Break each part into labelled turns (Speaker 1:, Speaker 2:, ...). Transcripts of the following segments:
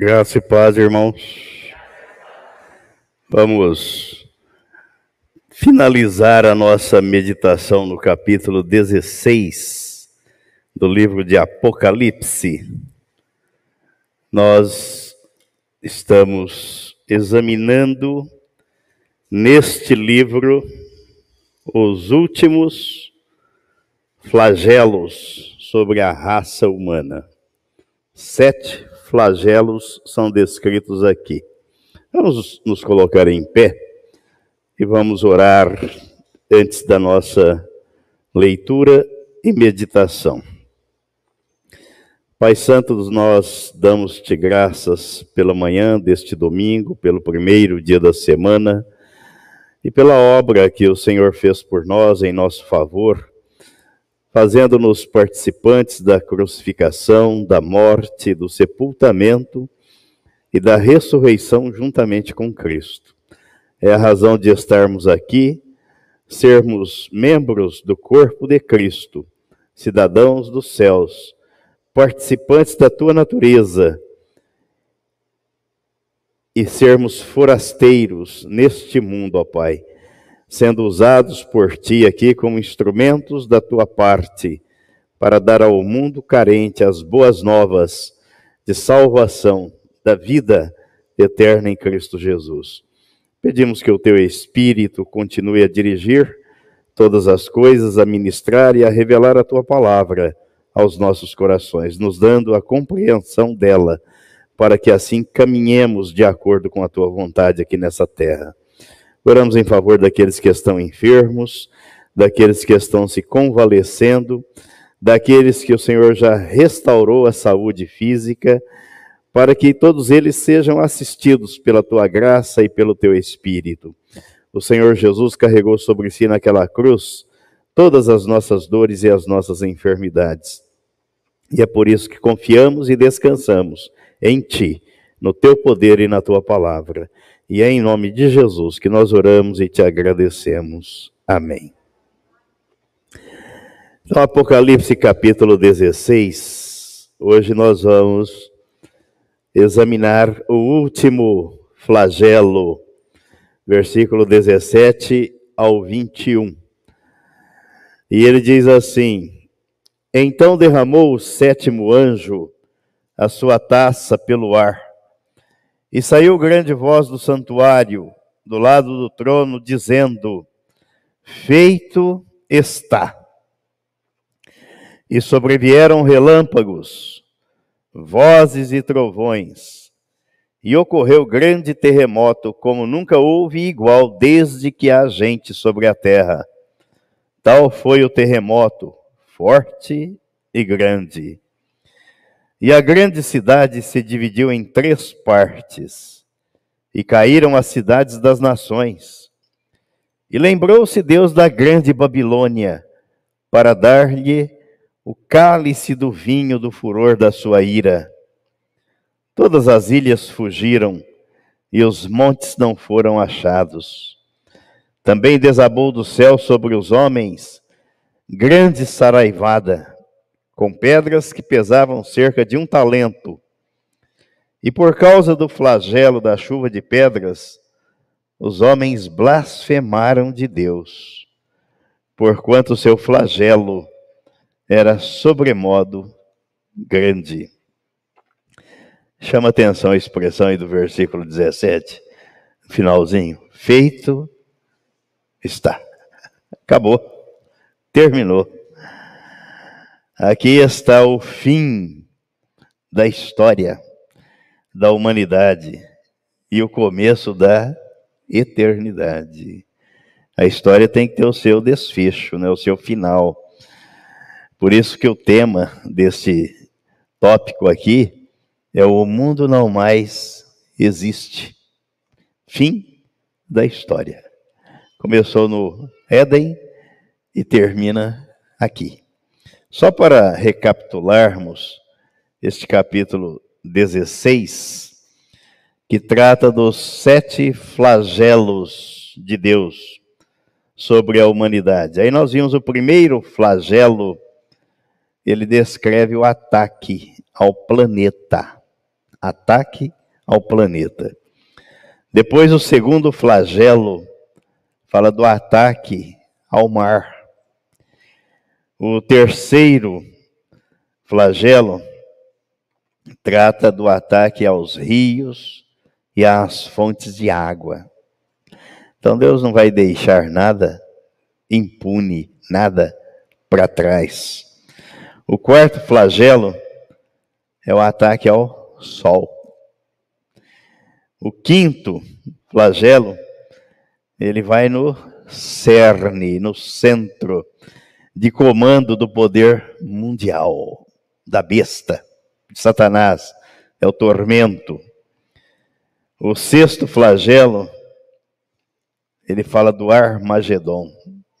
Speaker 1: Graça e paz, irmãos. Vamos finalizar a nossa meditação no capítulo 16 do livro de Apocalipse. Nós estamos examinando neste livro os últimos flagelos sobre a raça humana. Sete flagelos são descritos aqui. Vamos nos colocar em pé e vamos orar antes da nossa leitura e meditação. Pai Santo, nós damos-te graças pela manhã deste domingo, pelo primeiro dia da semana e pela obra que o Senhor fez por nós em nosso favor fazendo-nos participantes da crucificação, da morte, do sepultamento e da ressurreição juntamente com Cristo. É a razão de estarmos aqui, sermos membros do corpo de Cristo, cidadãos dos céus, participantes da tua natureza e sermos forasteiros neste mundo, ó Pai sendo usados por ti aqui como instrumentos da tua parte, para dar ao mundo carente as boas novas de salvação, da vida eterna em Cristo Jesus. Pedimos que o teu Espírito continue a dirigir todas as coisas, a ministrar e a revelar a tua palavra aos nossos corações, nos dando a compreensão dela, para que assim caminhemos de acordo com a tua vontade aqui nessa terra. Oramos em favor daqueles que estão enfermos, daqueles que estão se convalescendo, daqueles que o Senhor já restaurou a saúde física, para que todos eles sejam assistidos pela tua graça e pelo teu espírito. O Senhor Jesus carregou sobre si naquela cruz todas as nossas dores e as nossas enfermidades. E é por isso que confiamos e descansamos em ti, no teu poder e na tua palavra. E é em nome de Jesus que nós oramos e te agradecemos. Amém. Então, Apocalipse capítulo 16. Hoje nós vamos examinar o último flagelo, versículo 17 ao 21. E ele diz assim: Então derramou o sétimo anjo a sua taça pelo ar e saiu grande voz do santuário, do lado do trono, dizendo: Feito está. E sobrevieram relâmpagos, vozes e trovões, e ocorreu grande terremoto, como nunca houve igual desde que há gente sobre a terra. Tal foi o terremoto, forte e grande. E a grande cidade se dividiu em três partes, e caíram as cidades das nações. E lembrou-se Deus da grande Babilônia, para dar-lhe o cálice do vinho do furor da sua ira. Todas as ilhas fugiram, e os montes não foram achados. Também desabou do céu sobre os homens grande saraivada com pedras que pesavam cerca de um talento. E por causa do flagelo da chuva de pedras, os homens blasfemaram de Deus, porquanto seu flagelo era sobremodo grande. Chama atenção a expressão aí do versículo 17, finalzinho. Feito está. Acabou. Terminou. Aqui está o fim da história da humanidade e o começo da eternidade. A história tem que ter o seu desfecho, né, o seu final. Por isso que o tema desse tópico aqui é o mundo não mais existe. Fim da história. Começou no Éden e termina aqui. Só para recapitularmos este capítulo 16, que trata dos sete flagelos de Deus sobre a humanidade. Aí nós vimos o primeiro flagelo, ele descreve o ataque ao planeta. Ataque ao planeta. Depois, o segundo flagelo fala do ataque ao mar. O terceiro flagelo trata do ataque aos rios e às fontes de água. Então Deus não vai deixar nada impune, nada para trás. O quarto flagelo é o ataque ao sol. O quinto flagelo, ele vai no cerne, no centro de comando do poder mundial, da besta, de Satanás, é o tormento. O sexto flagelo, ele fala do Armagedon,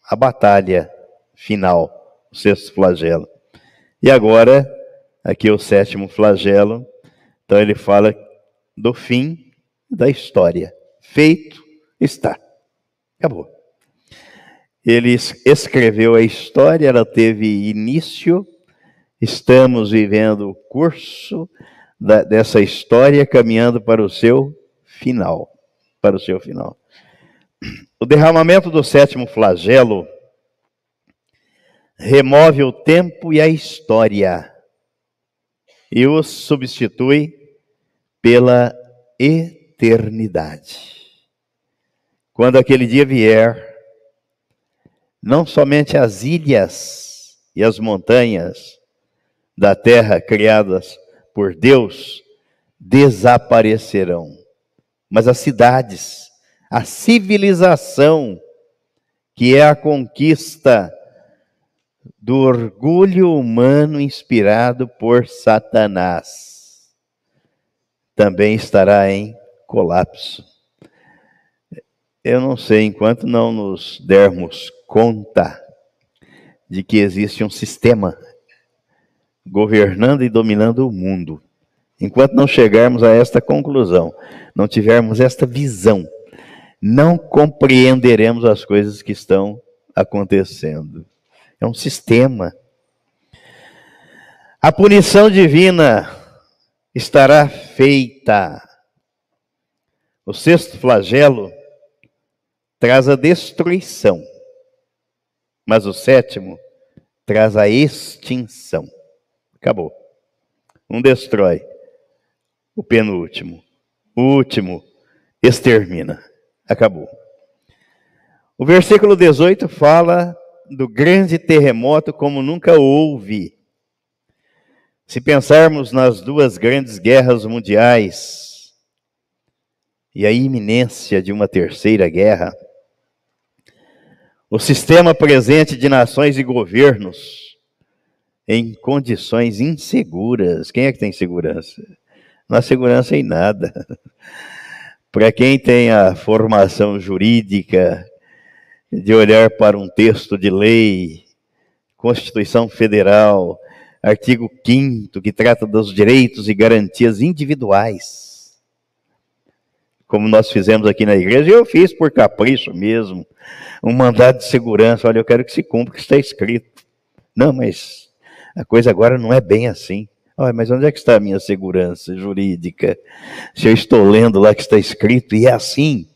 Speaker 1: a batalha final, o sexto flagelo. E agora, aqui o sétimo flagelo, então ele fala do fim da história. Feito está. Acabou. Ele escreveu a história, ela teve início, estamos vivendo o curso da, dessa história, caminhando para o seu final. Para o seu final. O derramamento do sétimo flagelo remove o tempo e a história e os substitui pela eternidade. Quando aquele dia vier, não somente as ilhas e as montanhas da terra criadas por Deus desaparecerão, mas as cidades, a civilização, que é a conquista do orgulho humano inspirado por Satanás, também estará em colapso. Eu não sei, enquanto não nos dermos conta de que existe um sistema governando e dominando o mundo, enquanto não chegarmos a esta conclusão, não tivermos esta visão, não compreenderemos as coisas que estão acontecendo. É um sistema. A punição divina estará feita. O sexto flagelo traz a destruição, mas o sétimo traz a extinção. Acabou. Um destrói, o penúltimo. O último extermina. Acabou. O versículo 18 fala do grande terremoto como nunca houve. Se pensarmos nas duas grandes guerras mundiais e a iminência de uma terceira guerra, o sistema presente de nações e governos em condições inseguras. Quem é que tem segurança? Há segurança em nada. Para quem tem a formação jurídica, de olhar para um texto de lei, Constituição Federal, artigo 5 que trata dos direitos e garantias individuais. Como nós fizemos aqui na igreja, eu fiz por capricho mesmo um mandado de segurança. Olha, eu quero que se cumpra o que está escrito. Não, mas a coisa agora não é bem assim. Olha, mas onde é que está a minha segurança jurídica? Se eu estou lendo lá que está escrito e é assim.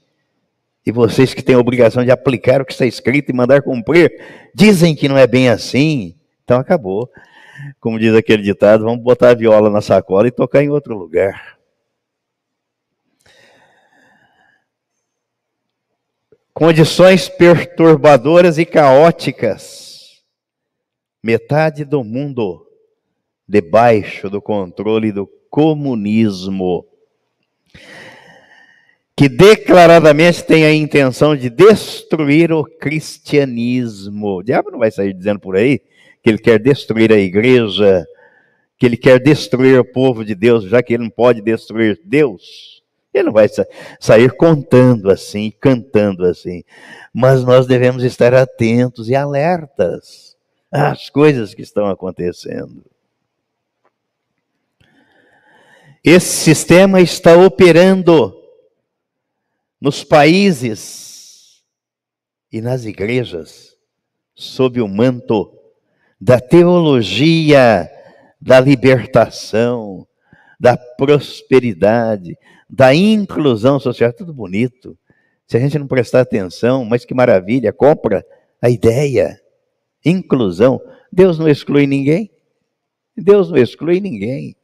Speaker 1: E vocês que têm a obrigação de aplicar o que está escrito e mandar cumprir, dizem que não é bem assim. Então acabou. Como diz aquele ditado, vamos botar a viola na sacola e tocar em outro lugar. Condições perturbadoras e caóticas. Metade do mundo debaixo do controle do comunismo, que declaradamente tem a intenção de destruir o cristianismo. O diabo não vai sair dizendo por aí que ele quer destruir a igreja, que ele quer destruir o povo de Deus, já que ele não pode destruir Deus. Ele não vai sair contando assim, cantando assim. Mas nós devemos estar atentos e alertas às coisas que estão acontecendo. Esse sistema está operando nos países e nas igrejas sob o manto da teologia da libertação, da prosperidade, da inclusão social, tudo bonito. Se a gente não prestar atenção, mas que maravilha, compra a ideia. Inclusão. Deus não exclui ninguém. Deus não exclui ninguém.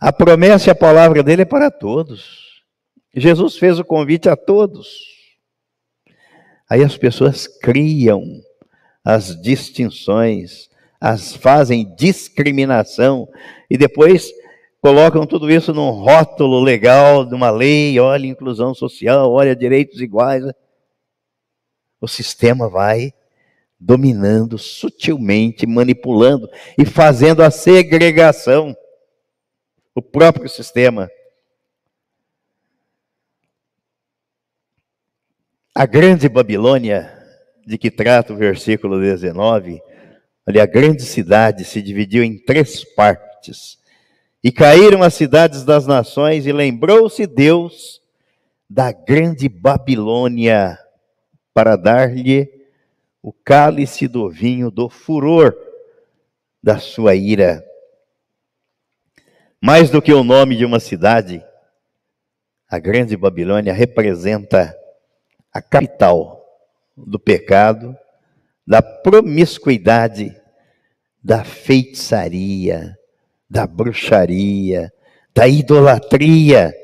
Speaker 1: A promessa e a palavra dele é para todos. Jesus fez o convite a todos. Aí as pessoas criam as distinções, as fazem discriminação e depois colocam tudo isso num rótulo legal de uma lei, olha inclusão social, olha direitos iguais. O sistema vai dominando sutilmente, manipulando e fazendo a segregação. O próprio sistema. A grande Babilônia de que trata o versículo 19, ali a grande cidade se dividiu em três partes. E caíram as cidades das nações, e lembrou-se Deus da grande Babilônia para dar-lhe o cálice do vinho do furor da sua ira. Mais do que o nome de uma cidade, a grande Babilônia representa a capital do pecado, da promiscuidade, da feitiçaria, da bruxaria, da idolatria.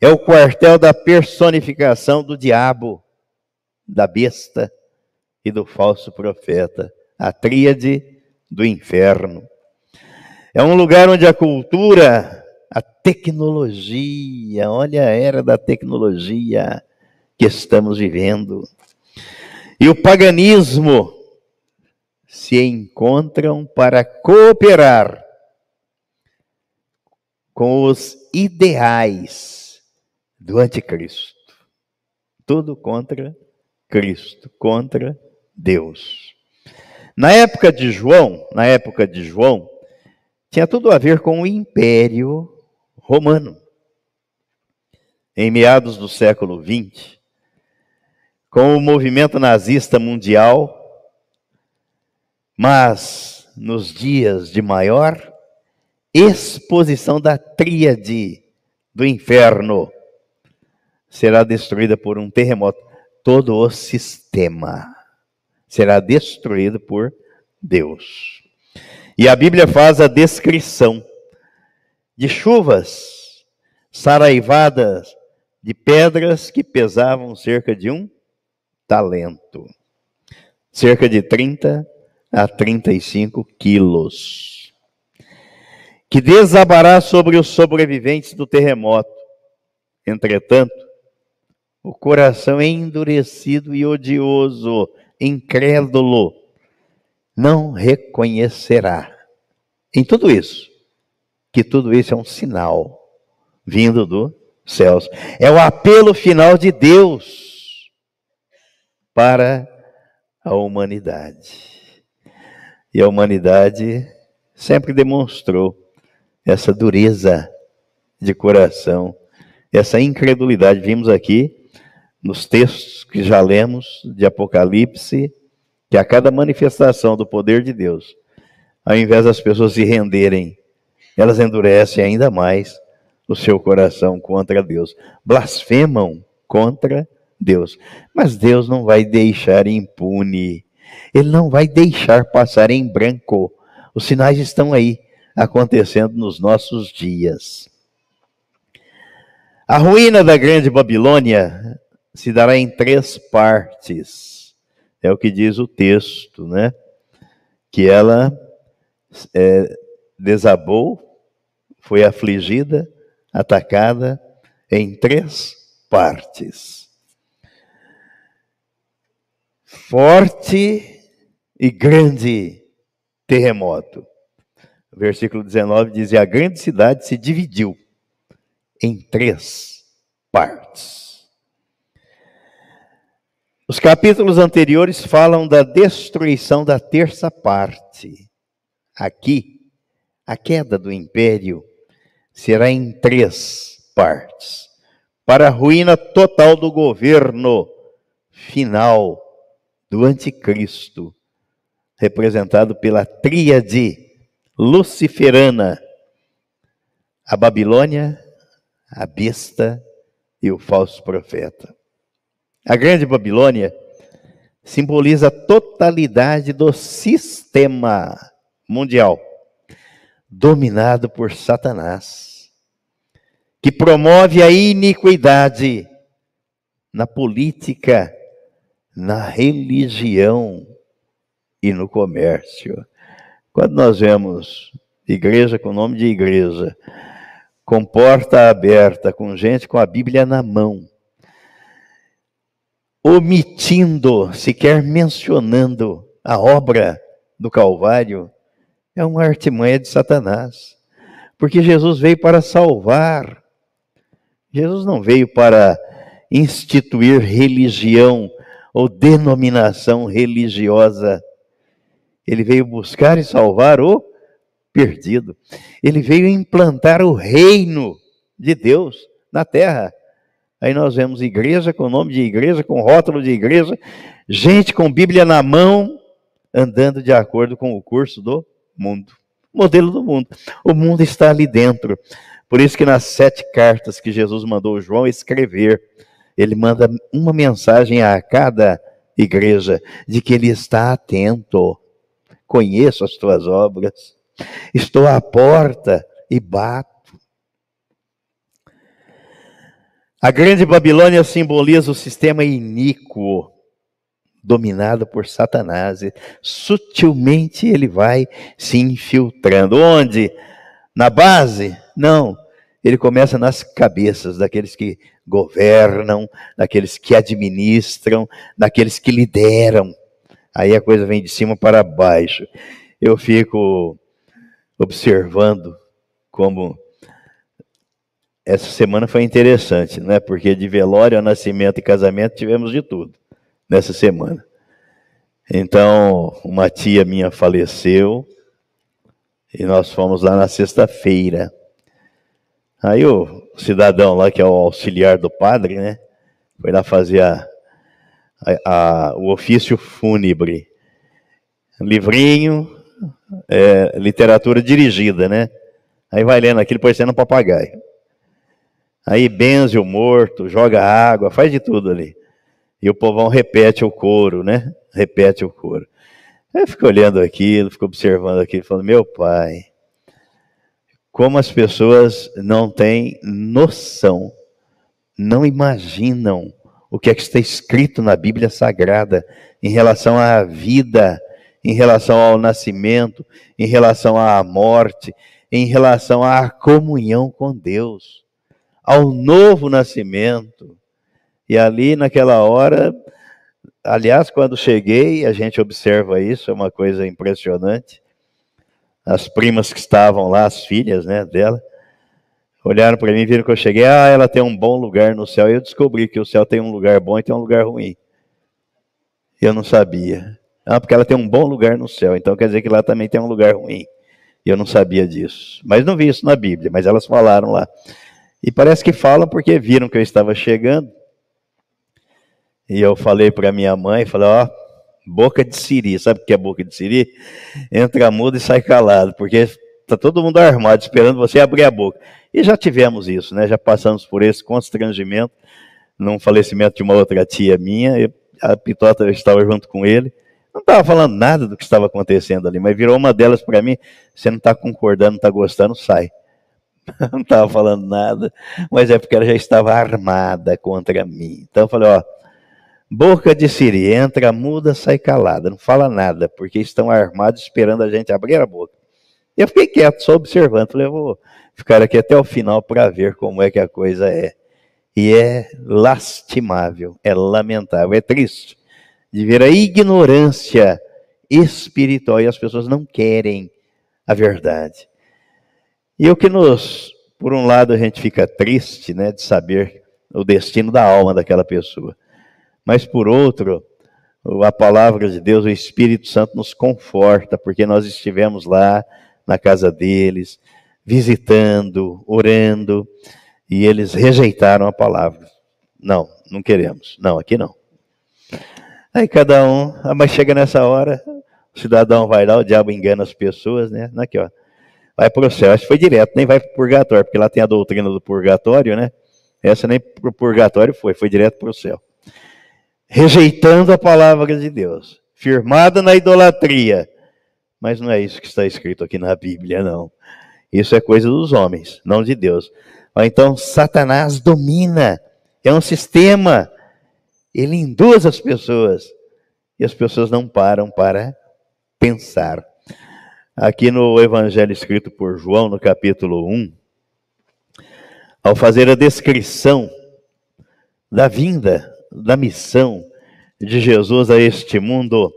Speaker 1: É o quartel da personificação do diabo, da besta e do falso profeta, a tríade do inferno. É um lugar onde a cultura, a tecnologia, olha a era da tecnologia que estamos vivendo e o paganismo se encontram para cooperar com os ideais do anticristo. Tudo contra Cristo, contra Deus. Na época de João, na época de João, tinha tudo a ver com o Império Romano. Em meados do século XX, com o movimento nazista mundial, mas nos dias de maior exposição da tríade do inferno, será destruída por um terremoto. Todo o sistema será destruído por Deus. E a Bíblia faz a descrição de chuvas saraivadas de pedras que pesavam cerca de um talento. Cerca de 30 a 35 quilos. Que desabará sobre os sobreviventes do terremoto. Entretanto, o coração endurecido e odioso, incrédulo, não reconhecerá. Em tudo isso, que tudo isso é um sinal vindo dos céus. É o apelo final de Deus para a humanidade. E a humanidade sempre demonstrou essa dureza de coração, essa incredulidade. Vimos aqui nos textos que já lemos de Apocalipse, que a cada manifestação do poder de Deus, ao invés das pessoas se renderem, elas endurecem ainda mais o seu coração contra Deus, blasfemam contra Deus. Mas Deus não vai deixar impune. Ele não vai deixar passar em branco. Os sinais estão aí, acontecendo nos nossos dias. A ruína da grande Babilônia se dará em três partes. É o que diz o texto, né? Que ela é, desabou, foi afligida, atacada em três partes forte e grande terremoto. Versículo 19 diz: E a grande cidade se dividiu em três partes. Os capítulos anteriores falam da destruição da terça parte. Aqui, a queda do império será em três partes para a ruína total do governo final do anticristo, representado pela tríade luciferana, a Babilônia, a besta e o falso profeta. A grande Babilônia simboliza a totalidade do sistema mundial dominado por Satanás, que promove a iniquidade na política, na religião e no comércio. Quando nós vemos igreja com nome de igreja, com porta aberta, com gente com a Bíblia na mão, omitindo, sequer mencionando a obra do Calvário, é uma artimanha de Satanás. Porque Jesus veio para salvar. Jesus não veio para instituir religião ou denominação religiosa. Ele veio buscar e salvar o perdido. Ele veio implantar o reino de Deus na terra. Aí nós vemos igreja com nome de igreja, com rótulo de igreja, gente com Bíblia na mão, andando de acordo com o curso do mundo. Modelo do mundo. O mundo está ali dentro. Por isso que nas sete cartas que Jesus mandou João escrever, ele manda uma mensagem a cada igreja de que ele está atento. Conheço as tuas obras. Estou à porta e bato. A grande Babilônia simboliza o sistema iníquo dominado por Satanás. Sutilmente ele vai se infiltrando. Onde? Na base? Não. Ele começa nas cabeças daqueles que governam, daqueles que administram, daqueles que lideram. Aí a coisa vem de cima para baixo. Eu fico observando como essa semana foi interessante, né? Porque de velório a nascimento e casamento tivemos de tudo nessa semana. Então, uma tia minha faleceu e nós fomos lá na sexta-feira. Aí o cidadão lá, que é o auxiliar do padre, né? Foi lá fazer a, a, a, o ofício fúnebre. Livrinho, é, literatura dirigida, né? Aí vai lendo aquilo, parecendo um papagaio. Aí benze o morto, joga água, faz de tudo ali. E o povão repete o coro, né? Repete o coro. Eu fico olhando aquilo, fico observando aquilo, falando, meu pai, como as pessoas não têm noção, não imaginam o que é que está escrito na Bíblia Sagrada em relação à vida, em relação ao nascimento, em relação à morte, em relação à comunhão com Deus, ao novo nascimento, e ali naquela hora, aliás, quando cheguei, a gente observa isso, é uma coisa impressionante. As primas que estavam lá, as filhas né, dela, olharam para mim viram que eu cheguei, ah, ela tem um bom lugar no céu. E eu descobri que o céu tem um lugar bom e tem um lugar ruim. Eu não sabia. Ah, porque ela tem um bom lugar no céu, então quer dizer que lá também tem um lugar ruim. Eu não sabia disso. Mas não vi isso na Bíblia, mas elas falaram lá. E parece que falam porque viram que eu estava chegando e eu falei para minha mãe, falei, ó, boca de siri, sabe o que é boca de siri? Entra mudo e sai calado, porque tá todo mundo armado esperando você abrir a boca. E já tivemos isso, né? Já passamos por esse constrangimento num falecimento de uma outra tia minha, a Pitota estava junto com ele. Não estava falando nada do que estava acontecendo ali, mas virou uma delas para mim. Você não está concordando, não está gostando, sai. Não estava falando nada, mas é porque ela já estava armada contra mim. Então eu falei, ó, Boca de Siri, entra, muda, sai calada, não fala nada, porque estão armados esperando a gente abrir a boca. Eu fiquei quieto, só observando. Falei, vou ficar aqui até o final para ver como é que a coisa é. E é lastimável, é lamentável, é triste de ver a ignorância espiritual e as pessoas não querem a verdade. E o que nos, por um lado, a gente fica triste, né, de saber o destino da alma daquela pessoa. Mas por outro, a palavra de Deus, o Espírito Santo nos conforta, porque nós estivemos lá na casa deles, visitando, orando, e eles rejeitaram a palavra. Não, não queremos. Não, aqui não. Aí cada um, ah, mas chega nessa hora, o cidadão vai lá, o diabo engana as pessoas, né? Aqui, ó. vai para o céu. Acho que foi direto, nem vai para o purgatório, porque lá tem a doutrina do purgatório, né? Essa nem para o purgatório foi, foi direto para o céu. Rejeitando a palavra de Deus, firmada na idolatria. Mas não é isso que está escrito aqui na Bíblia, não. Isso é coisa dos homens, não de Deus. Então, Satanás domina, é um sistema, ele induz as pessoas, e as pessoas não param para pensar. Aqui no Evangelho escrito por João, no capítulo 1, ao fazer a descrição da vinda, da missão de Jesus a este mundo,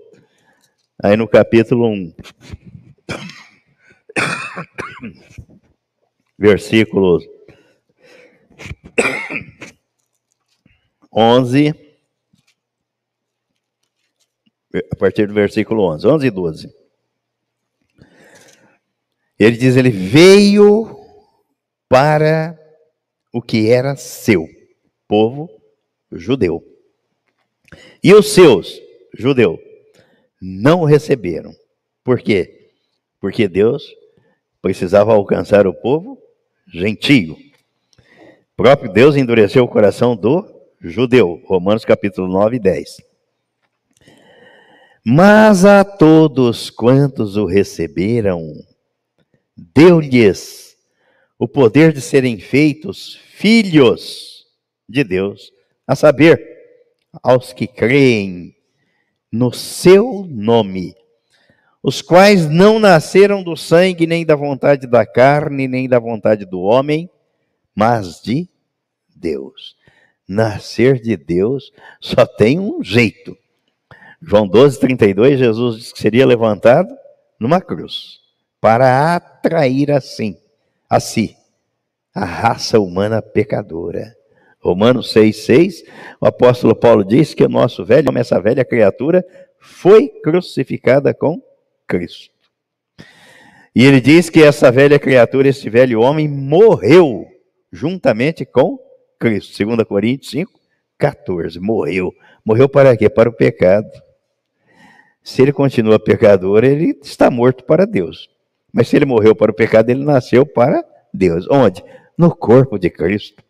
Speaker 1: aí no capítulo 1, versículos 11, a partir do versículo 11, 11 e 12. Ele diz: Ele veio para o que era seu, povo judeu. E os seus, judeu, não o receberam. Por quê? Porque Deus precisava alcançar o povo gentio. O próprio Deus endureceu o coração do judeu. Romanos capítulo 9 e 10. Mas a todos quantos o receberam, deu-lhes o poder de serem feitos filhos de Deus, a saber, aos que creem no seu nome, os quais não nasceram do sangue, nem da vontade da carne, nem da vontade do homem, mas de Deus. Nascer de Deus só tem um jeito. João 12, 32, Jesus disse que seria levantado numa cruz para atrair assim a si a raça humana pecadora. Romanos 6,6, o apóstolo Paulo diz que o nosso velho, essa velha criatura, foi crucificada com Cristo. E ele diz que essa velha criatura, esse velho homem, morreu juntamente com Cristo. 2 Coríntios 5, 14. Morreu. Morreu para quê? Para o pecado. Se ele continua pecador, ele está morto para Deus. Mas se ele morreu para o pecado, ele nasceu para Deus. Onde? No corpo de Cristo.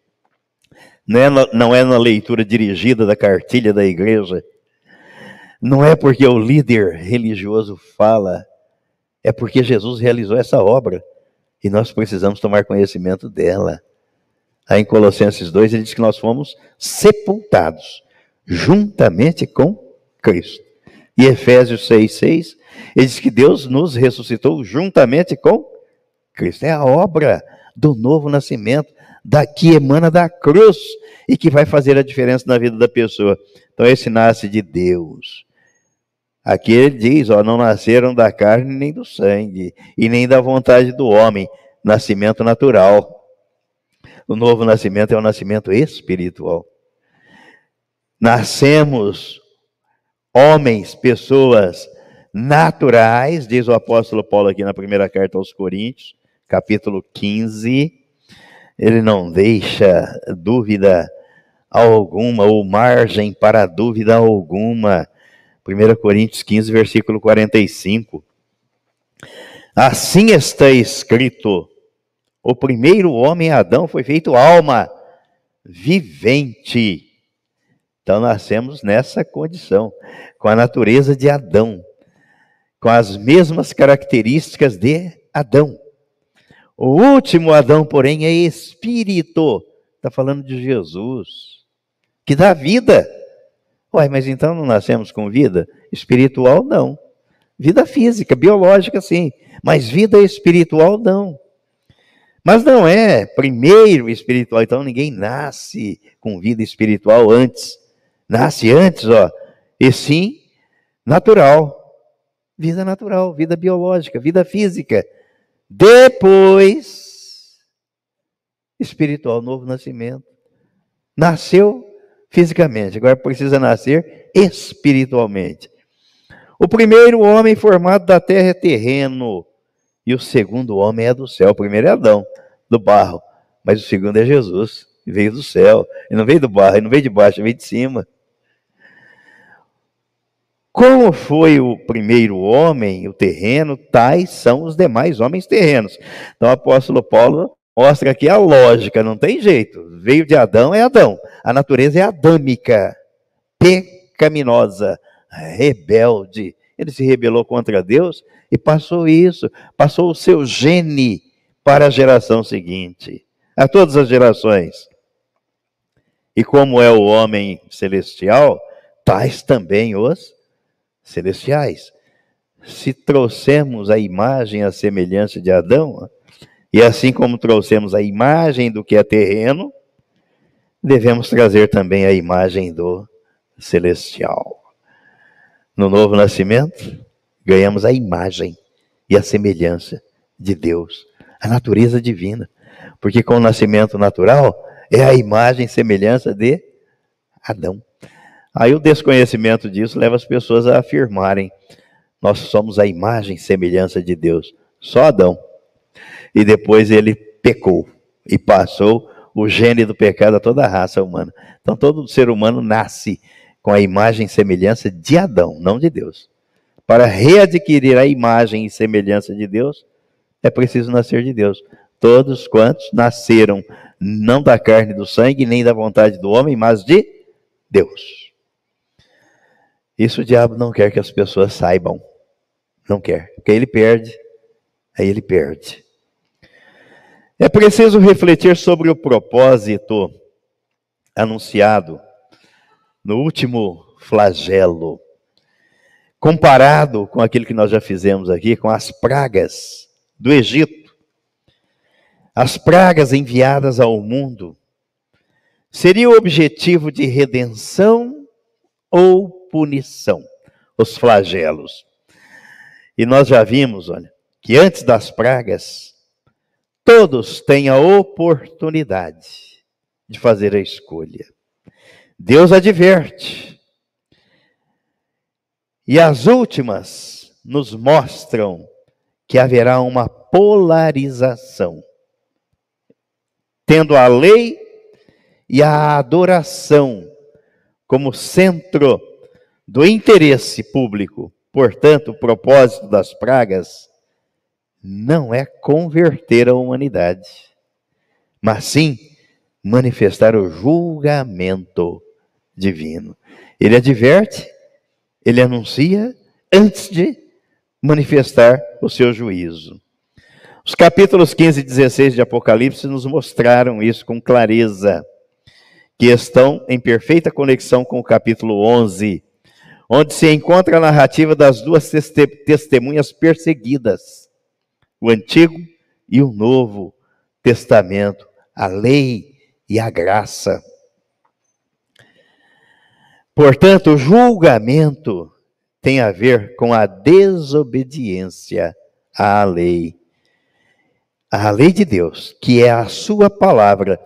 Speaker 1: Não é, na, não é na leitura dirigida da cartilha da igreja. Não é porque o líder religioso fala. É porque Jesus realizou essa obra. E nós precisamos tomar conhecimento dela. Aí em Colossenses 2 ele diz que nós fomos sepultados juntamente com Cristo. E Efésios 6,6 ele diz que Deus nos ressuscitou juntamente com Cristo. É a obra do novo nascimento, daqui emana da cruz e que vai fazer a diferença na vida da pessoa. Então, esse nasce de Deus. Aqui ele diz: ó, não nasceram da carne nem do sangue, e nem da vontade do homem, nascimento natural. O novo nascimento é o nascimento espiritual. Nascemos homens, pessoas naturais, diz o apóstolo Paulo aqui na primeira carta aos Coríntios, capítulo 15. Ele não deixa dúvida alguma ou margem para dúvida alguma. 1 Coríntios 15, versículo 45. Assim está escrito: o primeiro homem, Adão, foi feito alma vivente. Então nascemos nessa condição, com a natureza de Adão com as mesmas características de Adão. O último Adão, porém, é espírito. Está falando de Jesus, que dá vida. Ué, mas então não nascemos com vida? Espiritual, não. Vida física, biológica, sim. Mas vida espiritual, não. Mas não é primeiro espiritual. Então ninguém nasce com vida espiritual antes. Nasce antes, ó. E sim, natural vida natural, vida biológica, vida física. Depois, espiritual, novo nascimento. Nasceu fisicamente, agora precisa nascer espiritualmente. O primeiro homem formado da terra é terreno, e o segundo homem é do céu. O primeiro é Adão, do barro, mas o segundo é Jesus, que veio do céu. Ele não veio do barro, ele não veio de baixo, ele veio de cima. Como foi o primeiro homem, o terreno, tais são os demais homens terrenos. Então o apóstolo Paulo mostra aqui a lógica, não tem jeito. Veio de Adão, é Adão. A natureza é adâmica, pecaminosa, rebelde. Ele se rebelou contra Deus e passou isso, passou o seu gene para a geração seguinte, a todas as gerações. E como é o homem celestial, tais também os celestiais. Se trouxemos a imagem, a semelhança de Adão, e assim como trouxemos a imagem do que é terreno, devemos trazer também a imagem do celestial. No novo nascimento, ganhamos a imagem e a semelhança de Deus, a natureza divina. Porque com o nascimento natural é a imagem e semelhança de Adão. Aí o desconhecimento disso leva as pessoas a afirmarem: nós somos a imagem e semelhança de Deus. Só Adão. E depois ele pecou e passou o gene do pecado a toda a raça humana. Então todo ser humano nasce com a imagem e semelhança de Adão, não de Deus. Para readquirir a imagem e semelhança de Deus, é preciso nascer de Deus. Todos quantos nasceram não da carne do sangue, nem da vontade do homem, mas de Deus. Isso o diabo não quer que as pessoas saibam. Não quer. Porque ele perde, aí ele perde. É preciso refletir sobre o propósito anunciado no último flagelo, comparado com aquilo que nós já fizemos aqui, com as pragas do Egito. As pragas enviadas ao mundo seria o objetivo de redenção ou punição, os flagelos. E nós já vimos, olha, que antes das pragas, todos têm a oportunidade de fazer a escolha. Deus adverte. E as últimas nos mostram que haverá uma polarização, tendo a lei e a adoração como centro do interesse público. Portanto, o propósito das pragas não é converter a humanidade, mas sim manifestar o julgamento divino. Ele adverte, ele anuncia antes de manifestar o seu juízo. Os capítulos 15 e 16 de Apocalipse nos mostraram isso com clareza, que estão em perfeita conexão com o capítulo 11 onde se encontra a narrativa das duas testemunhas perseguidas, o Antigo e o Novo Testamento, a lei e a graça. Portanto, o julgamento tem a ver com a desobediência à lei. A lei de Deus, que é a sua palavra.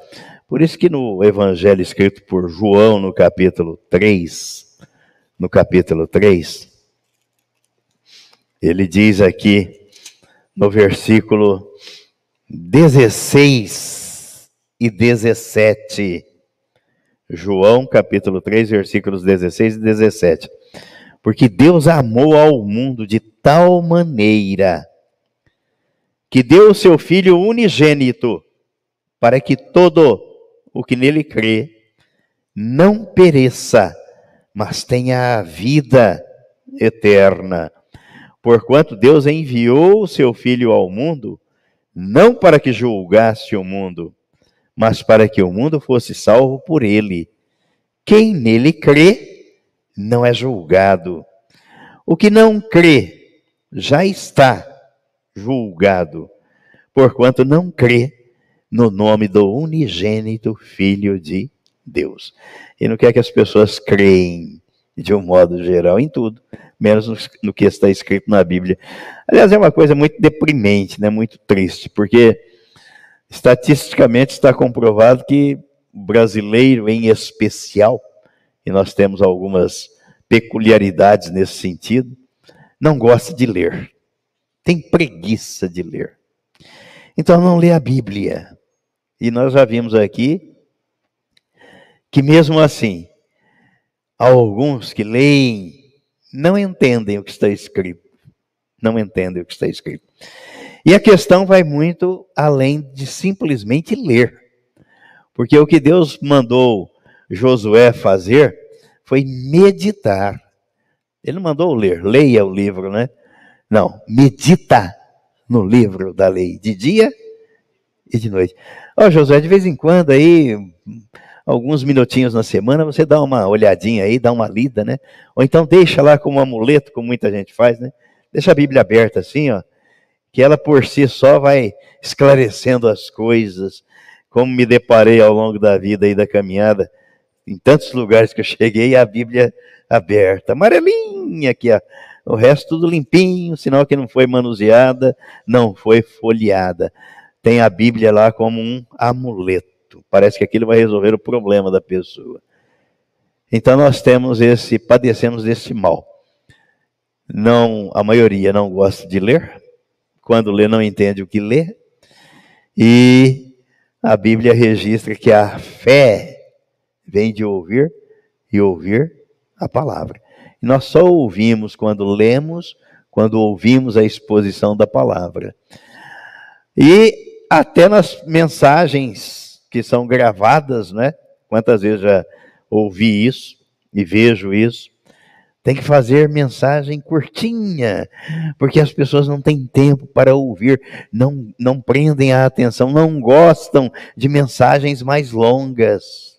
Speaker 1: Por isso que no evangelho escrito por João, no capítulo 3, no capítulo 3, ele diz aqui no versículo 16 e 17. João, capítulo 3, versículos 16 e 17. Porque Deus amou ao mundo de tal maneira que deu o seu Filho unigênito, para que todo o que nele crê não pereça, mas tenha a vida eterna. Porquanto Deus enviou o seu Filho ao mundo, não para que julgasse o mundo, mas para que o mundo fosse salvo por ele. Quem nele crê, não é julgado. O que não crê, já está julgado, porquanto não crê no nome do unigênito Filho de Deus. E não quer que as pessoas creem, de um modo geral, em tudo, menos no, no que está escrito na Bíblia. Aliás, é uma coisa muito deprimente, né? muito triste, porque estatisticamente está comprovado que o brasileiro, em especial, e nós temos algumas peculiaridades nesse sentido, não gosta de ler, tem preguiça de ler. Então não lê a Bíblia. E nós já vimos aqui que mesmo assim, alguns que leem não entendem o que está escrito. Não entendem o que está escrito. E a questão vai muito além de simplesmente ler. Porque o que Deus mandou Josué fazer foi meditar. Ele não mandou ler, leia o livro, né? Não, medita no livro da lei, de dia e de noite. Ó, oh, Josué, de vez em quando aí, alguns minutinhos na semana, você dá uma olhadinha aí, dá uma lida, né? Ou então deixa lá como amuleto, como muita gente faz, né? Deixa a Bíblia aberta assim, ó, que ela por si só vai esclarecendo as coisas, como me deparei ao longo da vida e da caminhada, em tantos lugares que eu cheguei, a Bíblia aberta, amarelinha aqui, ó. O resto tudo limpinho, sinal que não foi manuseada, não foi folheada. Tem a Bíblia lá como um amuleto. Parece que aquilo vai resolver o problema da pessoa. Então nós temos esse, padecemos desse mal. Não, a maioria não gosta de ler. Quando lê, não entende o que lê. E a Bíblia registra que a fé vem de ouvir e ouvir a palavra. Nós só ouvimos quando lemos, quando ouvimos a exposição da palavra. E até nas mensagens que são gravadas, né? Quantas vezes já ouvi isso e vejo isso? Tem que fazer mensagem curtinha, porque as pessoas não têm tempo para ouvir, não, não prendem a atenção, não gostam de mensagens mais longas.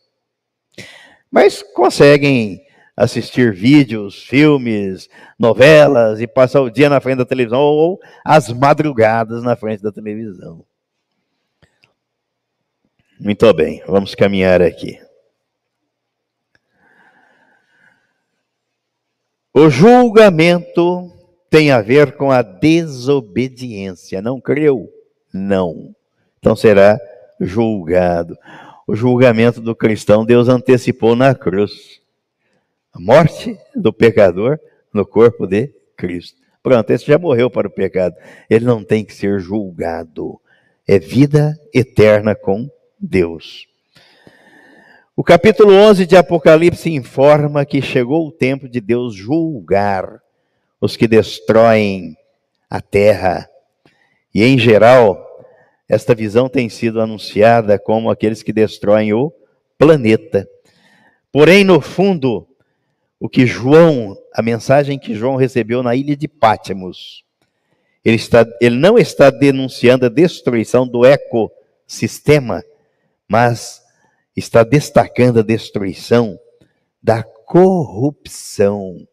Speaker 1: Mas conseguem assistir vídeos, filmes, novelas e passar o dia na frente da televisão ou as madrugadas na frente da televisão. Muito bem, vamos caminhar aqui. O julgamento tem a ver com a desobediência. Não creu? Não. Então será julgado. O julgamento do cristão Deus antecipou na cruz a morte do pecador no corpo de Cristo. Pronto, esse já morreu para o pecado. Ele não tem que ser julgado. É vida eterna com Deus. O capítulo 11 de Apocalipse informa que chegou o tempo de Deus julgar os que destroem a terra. E, em geral, esta visão tem sido anunciada como aqueles que destroem o planeta. Porém, no fundo, o que João, a mensagem que João recebeu na ilha de Pátimos. Ele, está, ele não está denunciando a destruição do ecossistema, mas está destacando a destruição da corrupção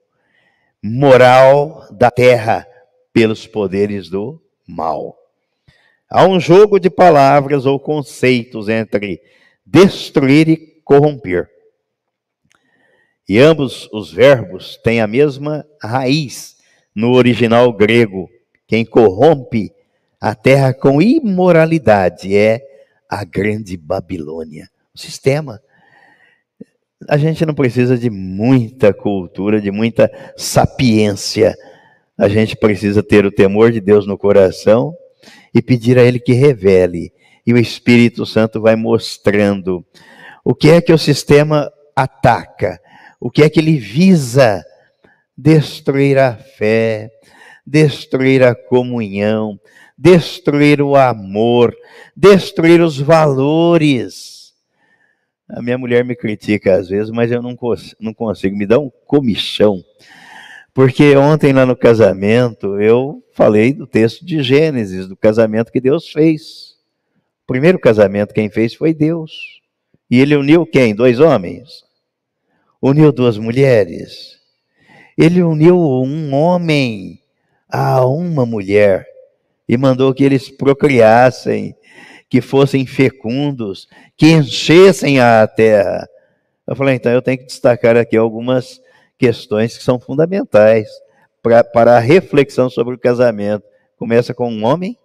Speaker 1: moral da terra pelos poderes do mal. Há um jogo de palavras ou conceitos entre destruir e corromper. E ambos os verbos têm a mesma raiz no original grego. Quem corrompe a terra com imoralidade é a grande Babilônia. O sistema. A gente não precisa de muita cultura, de muita sapiência. A gente precisa ter o temor de Deus no coração e pedir a Ele que revele. E o Espírito Santo vai mostrando o que é que o sistema ataca o que é que ele visa? Destruir a fé, destruir a comunhão, destruir o amor, destruir os valores. A minha mulher me critica às vezes, mas eu não, cons não consigo, me dá um comichão. Porque ontem lá no casamento eu falei do texto de Gênesis, do casamento que Deus fez. O primeiro casamento quem fez foi Deus. E ele uniu quem? Dois homens uniu duas mulheres. Ele uniu um homem a uma mulher e mandou que eles procriassem, que fossem fecundos, que enchessem a terra. Eu falei, então eu tenho que destacar aqui algumas questões que são fundamentais pra, para a reflexão sobre o casamento. Começa com um homem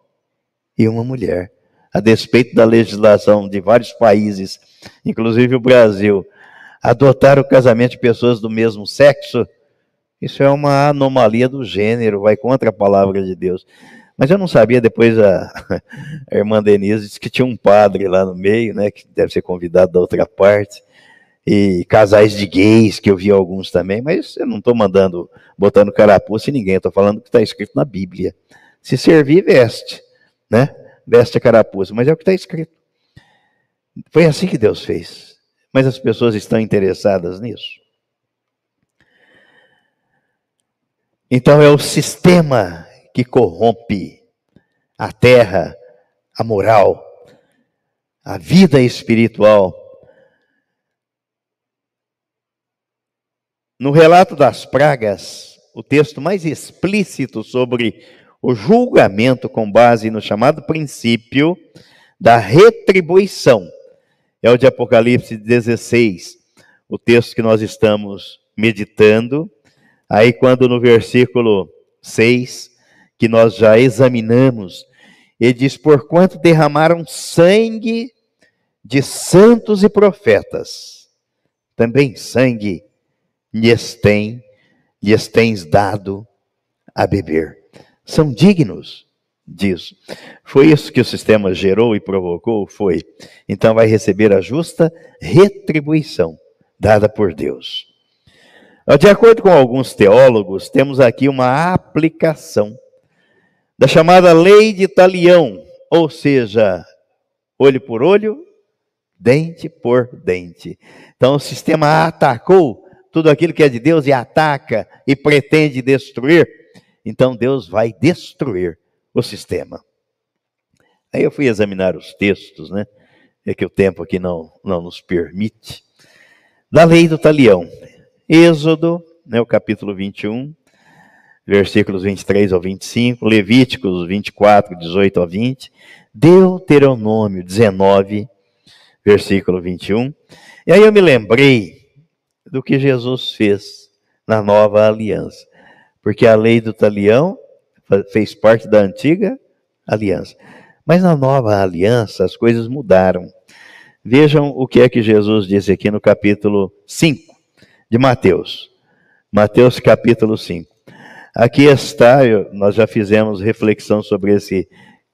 Speaker 1: e uma mulher. A despeito da legislação de vários países, inclusive o Brasil, adotar o casamento de pessoas do mesmo sexo, isso é uma anomalia do gênero, vai contra a palavra de Deus. Mas eu não sabia, depois a, a irmã Denise disse que tinha um padre lá no meio, né, que deve ser convidado da outra parte, e casais de gays, que eu vi alguns também, mas eu não estou mandando, botando carapuça em ninguém, estou falando que está escrito na Bíblia. Se servir, veste, né? Veste a carapuça, mas é o que está escrito. Foi assim que Deus fez. Mas as pessoas estão interessadas nisso. Então é o sistema que corrompe a terra, a moral, a vida espiritual. No relato das pragas, o texto mais explícito sobre o julgamento com base no chamado princípio da retribuição é o de Apocalipse 16, o texto que nós estamos meditando. Aí, quando no versículo 6, que nós já examinamos, ele diz: Porquanto derramaram sangue de santos e profetas, também sangue lhes tem, lhes tens dado a beber. São dignos disso. Foi isso que o sistema gerou e provocou? Foi. Então vai receber a justa retribuição dada por Deus. De acordo com alguns teólogos, temos aqui uma aplicação da chamada lei de talião, ou seja, olho por olho, dente por dente. Então o sistema atacou tudo aquilo que é de Deus e ataca e pretende destruir. Então Deus vai destruir o sistema. Aí eu fui examinar os textos, né? É que o tempo aqui não, não nos permite. Da lei do talião. Êxodo, né, o capítulo 21, versículos 23 ao 25, Levíticos 24, 18 ao 20, Deuteronômio 19, versículo 21. E aí eu me lembrei do que Jesus fez na nova aliança. Porque a lei do talião fez parte da antiga aliança. Mas na nova aliança as coisas mudaram. Vejam o que é que Jesus disse aqui no capítulo 5 de Mateus. Mateus capítulo 5. Aqui está, nós já fizemos reflexão sobre esse,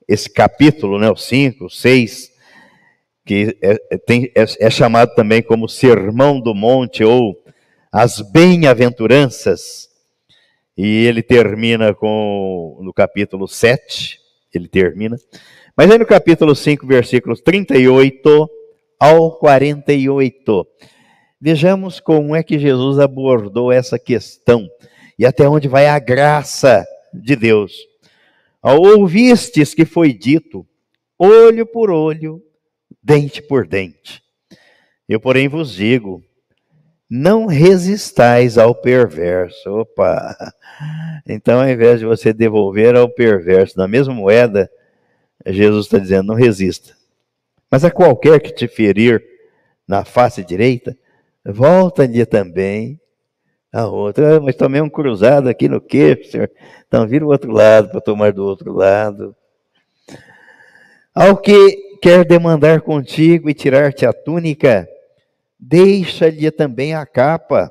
Speaker 1: esse capítulo, né, o 5, 6, que é, é, tem, é, é chamado também como Sermão do Monte ou as Bem-aventuranças. E ele termina com, no capítulo 7, ele termina. Mas aí no capítulo 5, versículos 38 ao 48, vejamos como é que Jesus abordou essa questão e até onde vai a graça de Deus. Ouvistes que foi dito, olho por olho, dente por dente. Eu, porém, vos digo: não resistais ao perverso. Opa! Então, ao invés de você devolver ao perverso na mesma moeda, Jesus está dizendo: não resista. Mas a qualquer que te ferir na face direita, volta-lhe também a outra. Ah, mas tomei um cruzado aqui no quê, senhor? Então, vira o outro lado para tomar do outro lado. Ao que quer demandar contigo e tirar-te a túnica, deixa-lhe também a capa.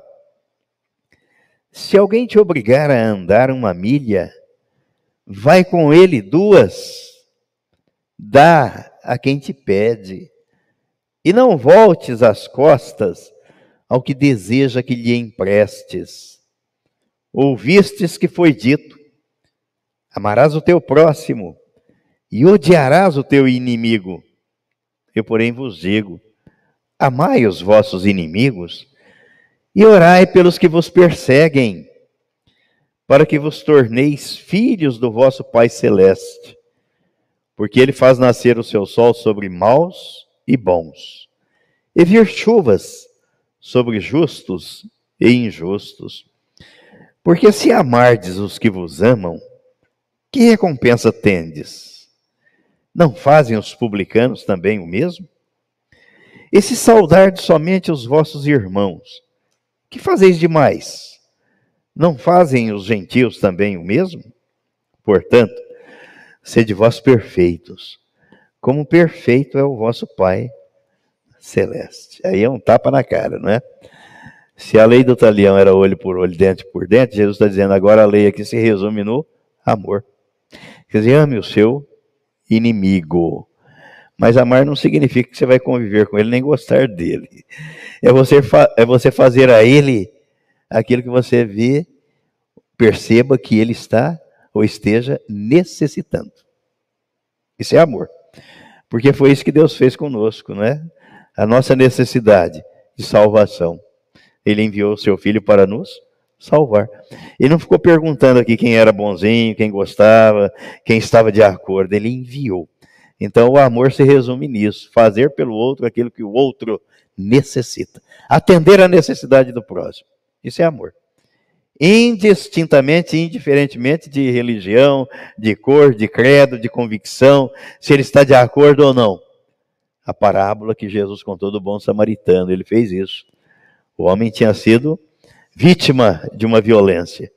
Speaker 1: Se alguém te obrigar a andar uma milha, vai com ele duas, dá a quem te pede, e não voltes as costas ao que deseja que lhe emprestes. Ouvistes que foi dito: amarás o teu próximo e odiarás o teu inimigo. Eu, porém, vos digo: Amai os vossos inimigos e orai pelos que vos perseguem, para que vos torneis filhos do vosso Pai Celeste, porque ele faz nascer o seu sol sobre maus e bons, e vir chuvas sobre justos e injustos. Porque se amardes os que vos amam, que recompensa tendes? Não fazem os publicanos também o mesmo? E se saudardes somente os vossos irmãos, que fazeis demais? Não fazem os gentios também o mesmo? Portanto, sede vós perfeitos, como perfeito é o vosso Pai celeste. Aí é um tapa na cara, não é? Se a lei do talião era olho por olho, dente por dente, Jesus está dizendo agora a lei aqui se resume no amor. Quer dizer, ame o seu inimigo. Mas amar não significa que você vai conviver com ele nem gostar dele. É você, é você fazer a ele aquilo que você vê, perceba que ele está ou esteja necessitando. Isso é amor. Porque foi isso que Deus fez conosco, não é? A nossa necessidade de salvação. Ele enviou o seu filho para nos salvar. Ele não ficou perguntando aqui quem era bonzinho, quem gostava, quem estava de acordo. Ele enviou. Então o amor se resume nisso: fazer pelo outro aquilo que o outro necessita. Atender à necessidade do próximo. Isso é amor. Indistintamente, indiferentemente de religião, de cor, de credo, de convicção, se ele está de acordo ou não. A parábola que Jesus contou do bom samaritano, ele fez isso. O homem tinha sido vítima de uma violência,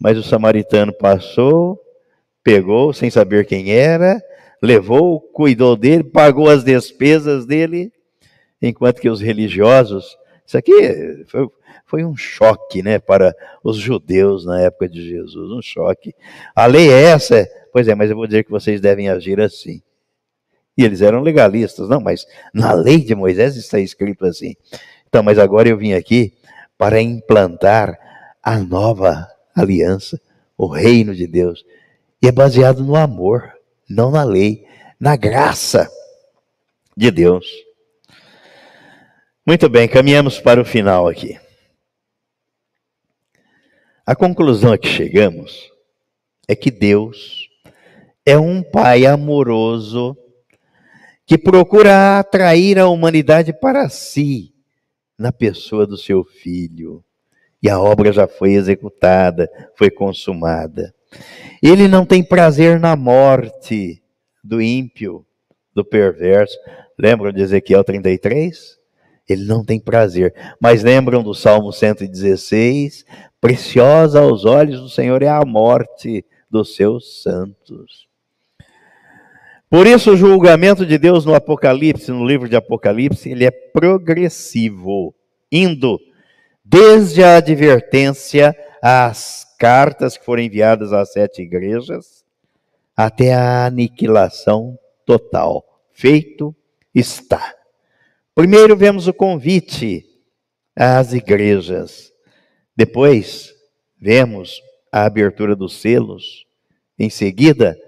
Speaker 1: mas o samaritano passou, pegou sem saber quem era, levou, cuidou dele, pagou as despesas dele, enquanto que os religiosos, isso aqui foi, foi um choque, né, para os judeus na época de Jesus, um choque. A lei é essa, pois é, mas eu vou dizer que vocês devem agir assim. E eles eram legalistas, não, mas na lei de Moisés está escrito assim. Então, mas agora eu vim aqui para implantar a nova aliança, o reino de Deus. E é baseado no amor não na lei, na graça de Deus. Muito bem, caminhamos para o final aqui. A conclusão a que chegamos é que Deus é um Pai amoroso que procura atrair a humanidade para si na pessoa do seu filho. E a obra já foi executada, foi consumada. Ele não tem prazer na morte do ímpio, do perverso. Lembram de Ezequiel 33? Ele não tem prazer. Mas lembram do Salmo 116? Preciosa aos olhos do Senhor é a morte dos seus santos. Por isso, o julgamento de Deus no Apocalipse, no livro de Apocalipse, ele é progressivo, indo desde a advertência às cartas que foram enviadas às sete igrejas, até a aniquilação total. Feito está. Primeiro vemos o convite às igrejas. Depois vemos a abertura dos selos. Em seguida,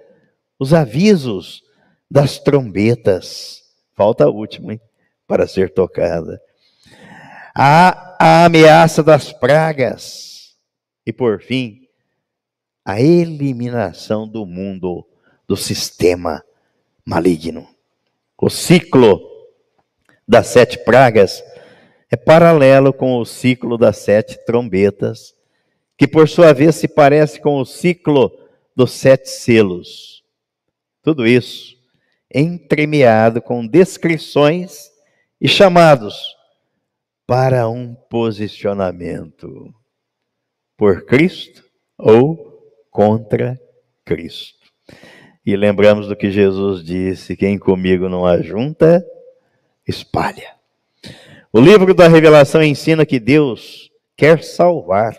Speaker 1: os avisos das trombetas. Falta a última, hein? Para ser tocada. A, a ameaça das pragas e, por fim, a eliminação do mundo, do sistema maligno. O ciclo das sete pragas é paralelo com o ciclo das sete trombetas, que por sua vez se parece com o ciclo dos sete selos. Tudo isso entremeado com descrições e chamados para um posicionamento por Cristo ou contra Cristo. E lembramos do que Jesus disse: quem comigo não ajunta, espalha. O livro da Revelação ensina que Deus quer salvar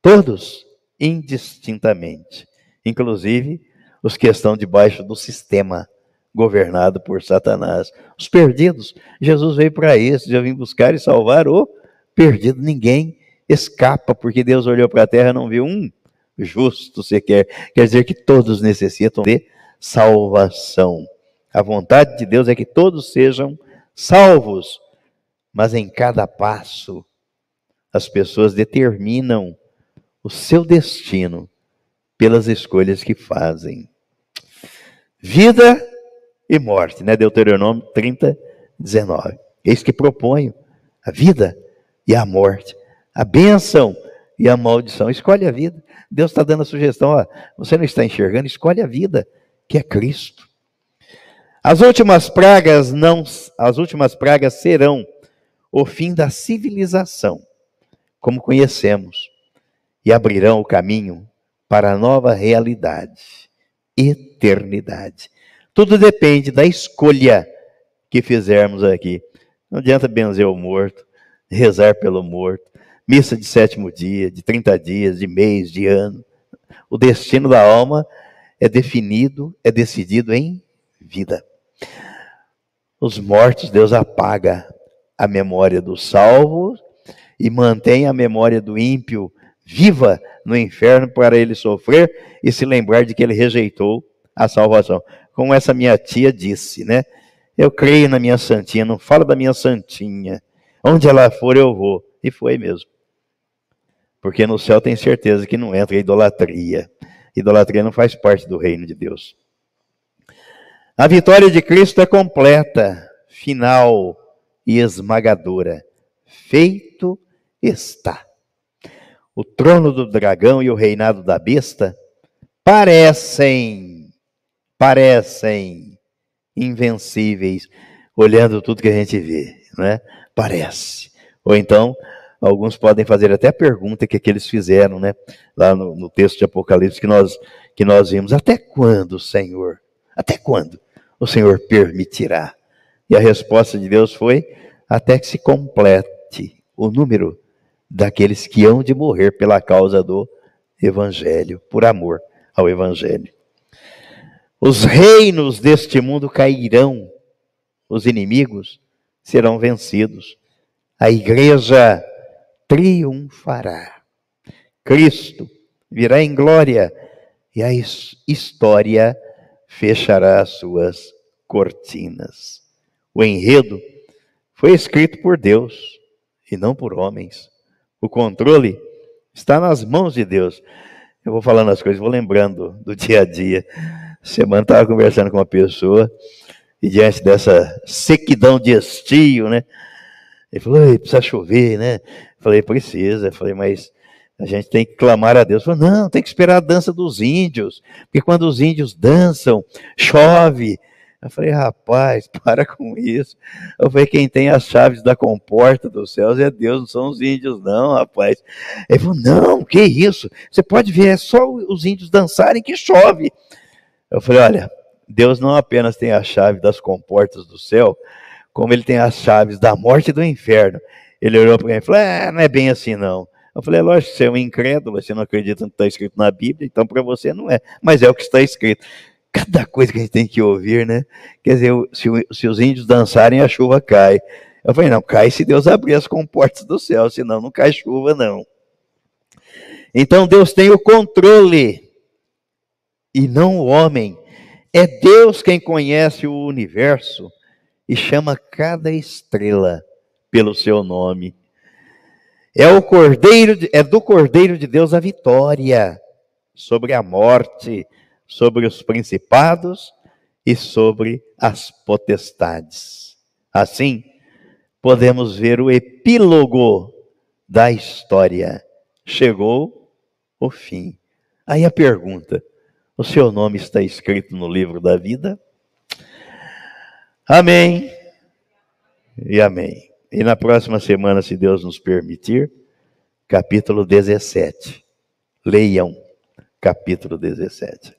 Speaker 1: todos indistintamente, inclusive os que estão debaixo do sistema governado por Satanás. Os perdidos, Jesus veio para isso, já vim buscar e salvar o perdido. Ninguém escapa, porque Deus olhou para a terra e não viu um justo sequer. Quer dizer que todos necessitam de salvação. A vontade de Deus é que todos sejam salvos, mas em cada passo as pessoas determinam o seu destino pelas escolhas que fazem. Vida e morte, né? Deuteronômio 30, 19. Eis que proponho a vida e a morte a bênção e a maldição. Escolhe a vida. Deus está dando a sugestão, ó, você não está enxergando, escolhe a vida, que é Cristo. As últimas pragas não, as últimas pragas serão o fim da civilização, como conhecemos, e abrirão o caminho para a nova realidade, eternidade. Tudo depende da escolha que fizermos aqui. Não adianta benzer o morto, rezar pelo morto, missa de sétimo dia, de 30 dias, de mês, de ano. O destino da alma é definido, é decidido em vida. os mortos, Deus apaga a memória do salvo e mantém a memória do ímpio viva no inferno para ele sofrer e se lembrar de que ele rejeitou a salvação. Como essa minha tia disse, né? Eu creio na minha santinha, não falo da minha santinha. Onde ela for, eu vou. E foi mesmo. Porque no céu tem certeza que não entra idolatria. Idolatria não faz parte do reino de Deus. A vitória de Cristo é completa, final e esmagadora. Feito está. O trono do dragão e o reinado da besta parecem, parecem invencíveis, olhando tudo que a gente vê, né? Parece. Ou então, alguns podem fazer até a pergunta que, que eles fizeram, né? Lá no, no texto de Apocalipse que nós, que nós vimos. Até quando, Senhor? Até quando o Senhor permitirá? E a resposta de Deus foi: até que se complete o número daqueles que hão de morrer pela causa do Evangelho, por amor ao Evangelho. Os reinos deste mundo cairão, os inimigos serão vencidos, a igreja triunfará. Cristo virá em glória e a história fechará as suas cortinas. O enredo foi escrito por Deus e não por homens. O controle está nas mãos de Deus. Eu vou falando as coisas, vou lembrando do dia a dia. Semana estava conversando com uma pessoa e diante dessa sequidão de estio, né? Ele falou, precisa chover, né? Falei, precisa. Falei, mas a gente tem que clamar a Deus. Falei, não, tem que esperar a dança dos índios, porque quando os índios dançam, chove. Eu falei, rapaz, para com isso. Eu falei, quem tem as chaves da comporta dos céus é Deus, não são os índios, não, rapaz. Ele falou, não, que isso? Você pode ver, é só os índios dançarem que chove. Eu falei, olha, Deus não apenas tem a chave das comportas do céu, como ele tem as chaves da morte e do inferno. Ele olhou para mim e falou: é, não é bem assim não. Eu falei: é lógico, você é um incrédulo, você não acredita no que está escrito na Bíblia, então para você não é. Mas é o que está escrito. Cada coisa que a gente tem que ouvir, né? Quer dizer, se, se os índios dançarem, a chuva cai. Eu falei: não, cai se Deus abrir as comportas do céu, senão não cai chuva, não. Então Deus tem o controle e não o homem. É Deus quem conhece o universo e chama cada estrela pelo seu nome. É o Cordeiro, de, é do Cordeiro de Deus a vitória sobre a morte, sobre os principados e sobre as potestades. Assim, podemos ver o epílogo da história. Chegou o fim. Aí a pergunta: o seu nome está escrito no livro da vida? Amém e amém. E na próxima semana, se Deus nos permitir, capítulo 17. Leiam capítulo 17.